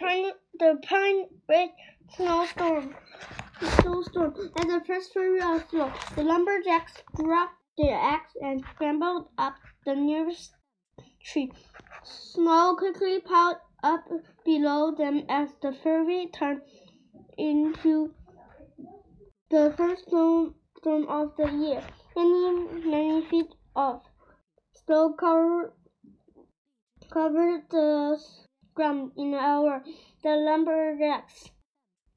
pine the pine ridge snowstorm snowstorm and the first flurry of snow. The lumberjacks dropped their axe and scrambled up the nearest tree. Snow quickly piled up below them as the flurry turned into the first storm of the year. Many, many feet of snow covered, covered the in an hour. The lumberjacks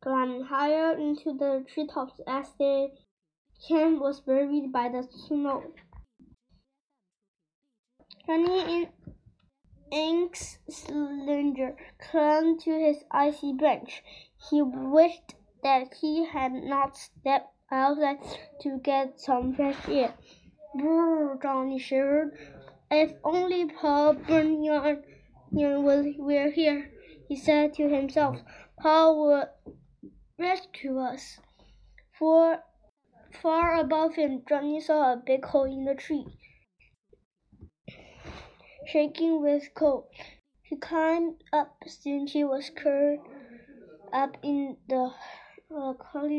climbed higher into the treetops as their camp was buried by the snow. Johnny Ink's Slinger clung to his icy branch. He wished that he had not stepped outside to get some fresh air. Brrr, Johnny shivered. If only Paul Bunyan were here, he said to himself. Paul will rescue us. For far above him, Johnny saw a big hole in the tree. Shaking with cold, he climbed up. Soon he was curled up in the uh,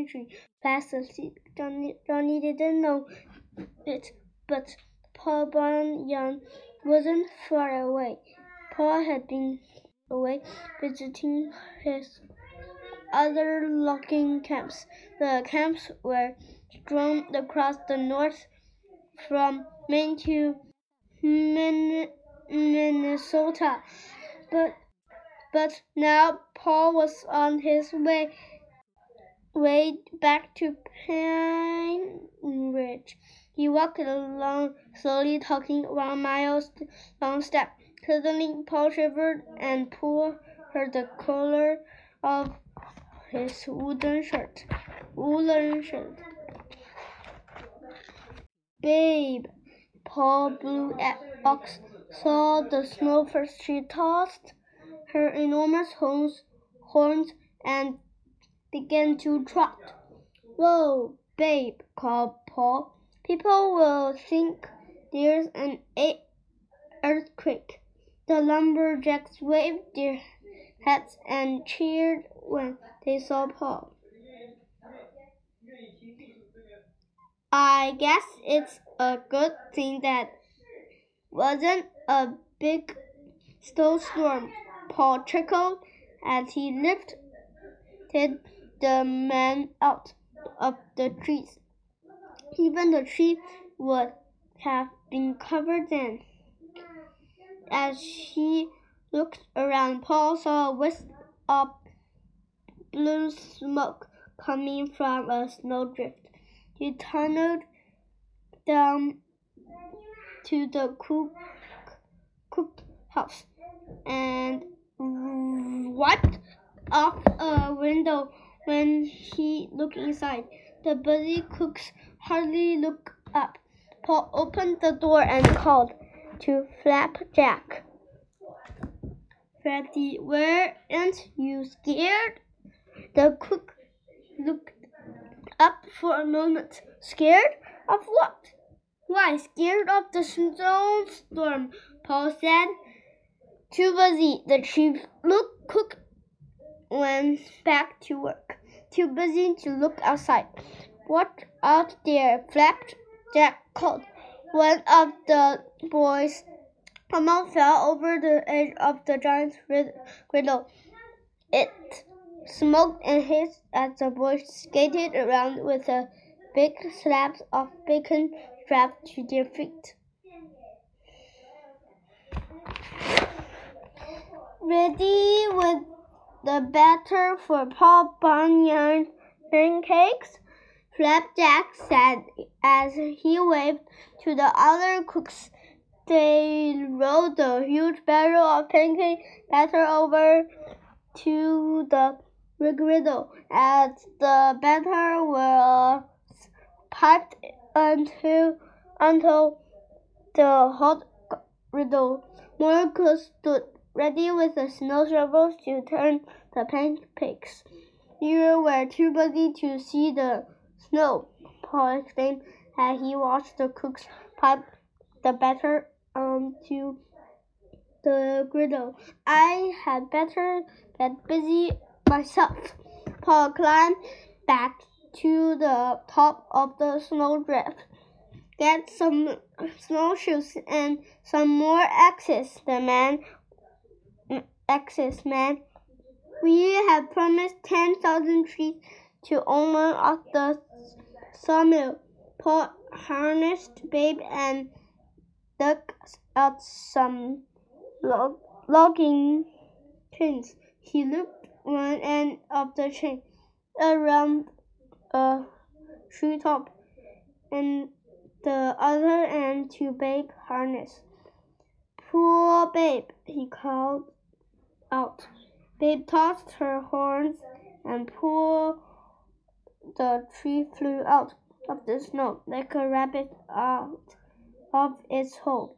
tree, fast asleep. Johnny, Johnny didn't know it, but Paul Bunyan wasn't far away. Paul had been away visiting his other logging camps. The camps were strewn across the north from Maine to Minnesota. But but now Paul was on his way way back to Pine Ridge. He walked along slowly, talking one miles long step. Suddenly, Paul shivered, and Paul her the collar of his wooden shirt. Woolen shirt. Babe, Paul at Ox, saw the snow first. She tossed her enormous horns, horns and began to trot. Whoa, babe, called Paul. People will think there's an earthquake. The lumberjacks waved their hats and cheered when they saw Paul. I guess it's a good thing that wasn't a big snowstorm, Paul chuckled as he lifted the man out of the trees. Even the tree would have been covered then. As he looked around, Paul saw a wisp of blue smoke coming from a snowdrift. He tunneled down to the cook, cook house and wiped off a window when he looked inside. The busy cooks hardly looked up. Paul opened the door and called to Flapjack. Freddie, weren't you scared? The cook looked up for a moment. Scared of what? Why, scared of the snowstorm, Paul said. Too busy. The chief look cook went back to work. Too busy to look outside. What out there? Flapjack called. One of the boys almost fell over the edge of the giant's griddle. It smoked and hissed as the boys skated around with a big slabs of bacon strapped to their feet. Ready with the batter for Paul Bunyan's pancakes? Flapjack said as he waved to the other cooks. They rolled the huge barrel of pancake batter over to the griddle as the batter was piped until until the hot griddle. More cooks stood ready with the snow shovels to turn the pancakes. You were too busy to see the snow, Paul exclaimed as he watched the cooks pipe the batter um, onto the griddle. I had better get busy myself. Paul climbed back to the top of the snowdrift. Get some snowshoes and some more axes, the man axes man. We have promised ten thousand trees to owner of the sawmill. Paul harnessed Babe and dug out some log logging chains. He looped one end of the chain around a treetop and the other end to Babe harness. Poor Babe, he called out. Babe tossed her horns and pulled the tree flew out of the snow like a rabbit out of its hole.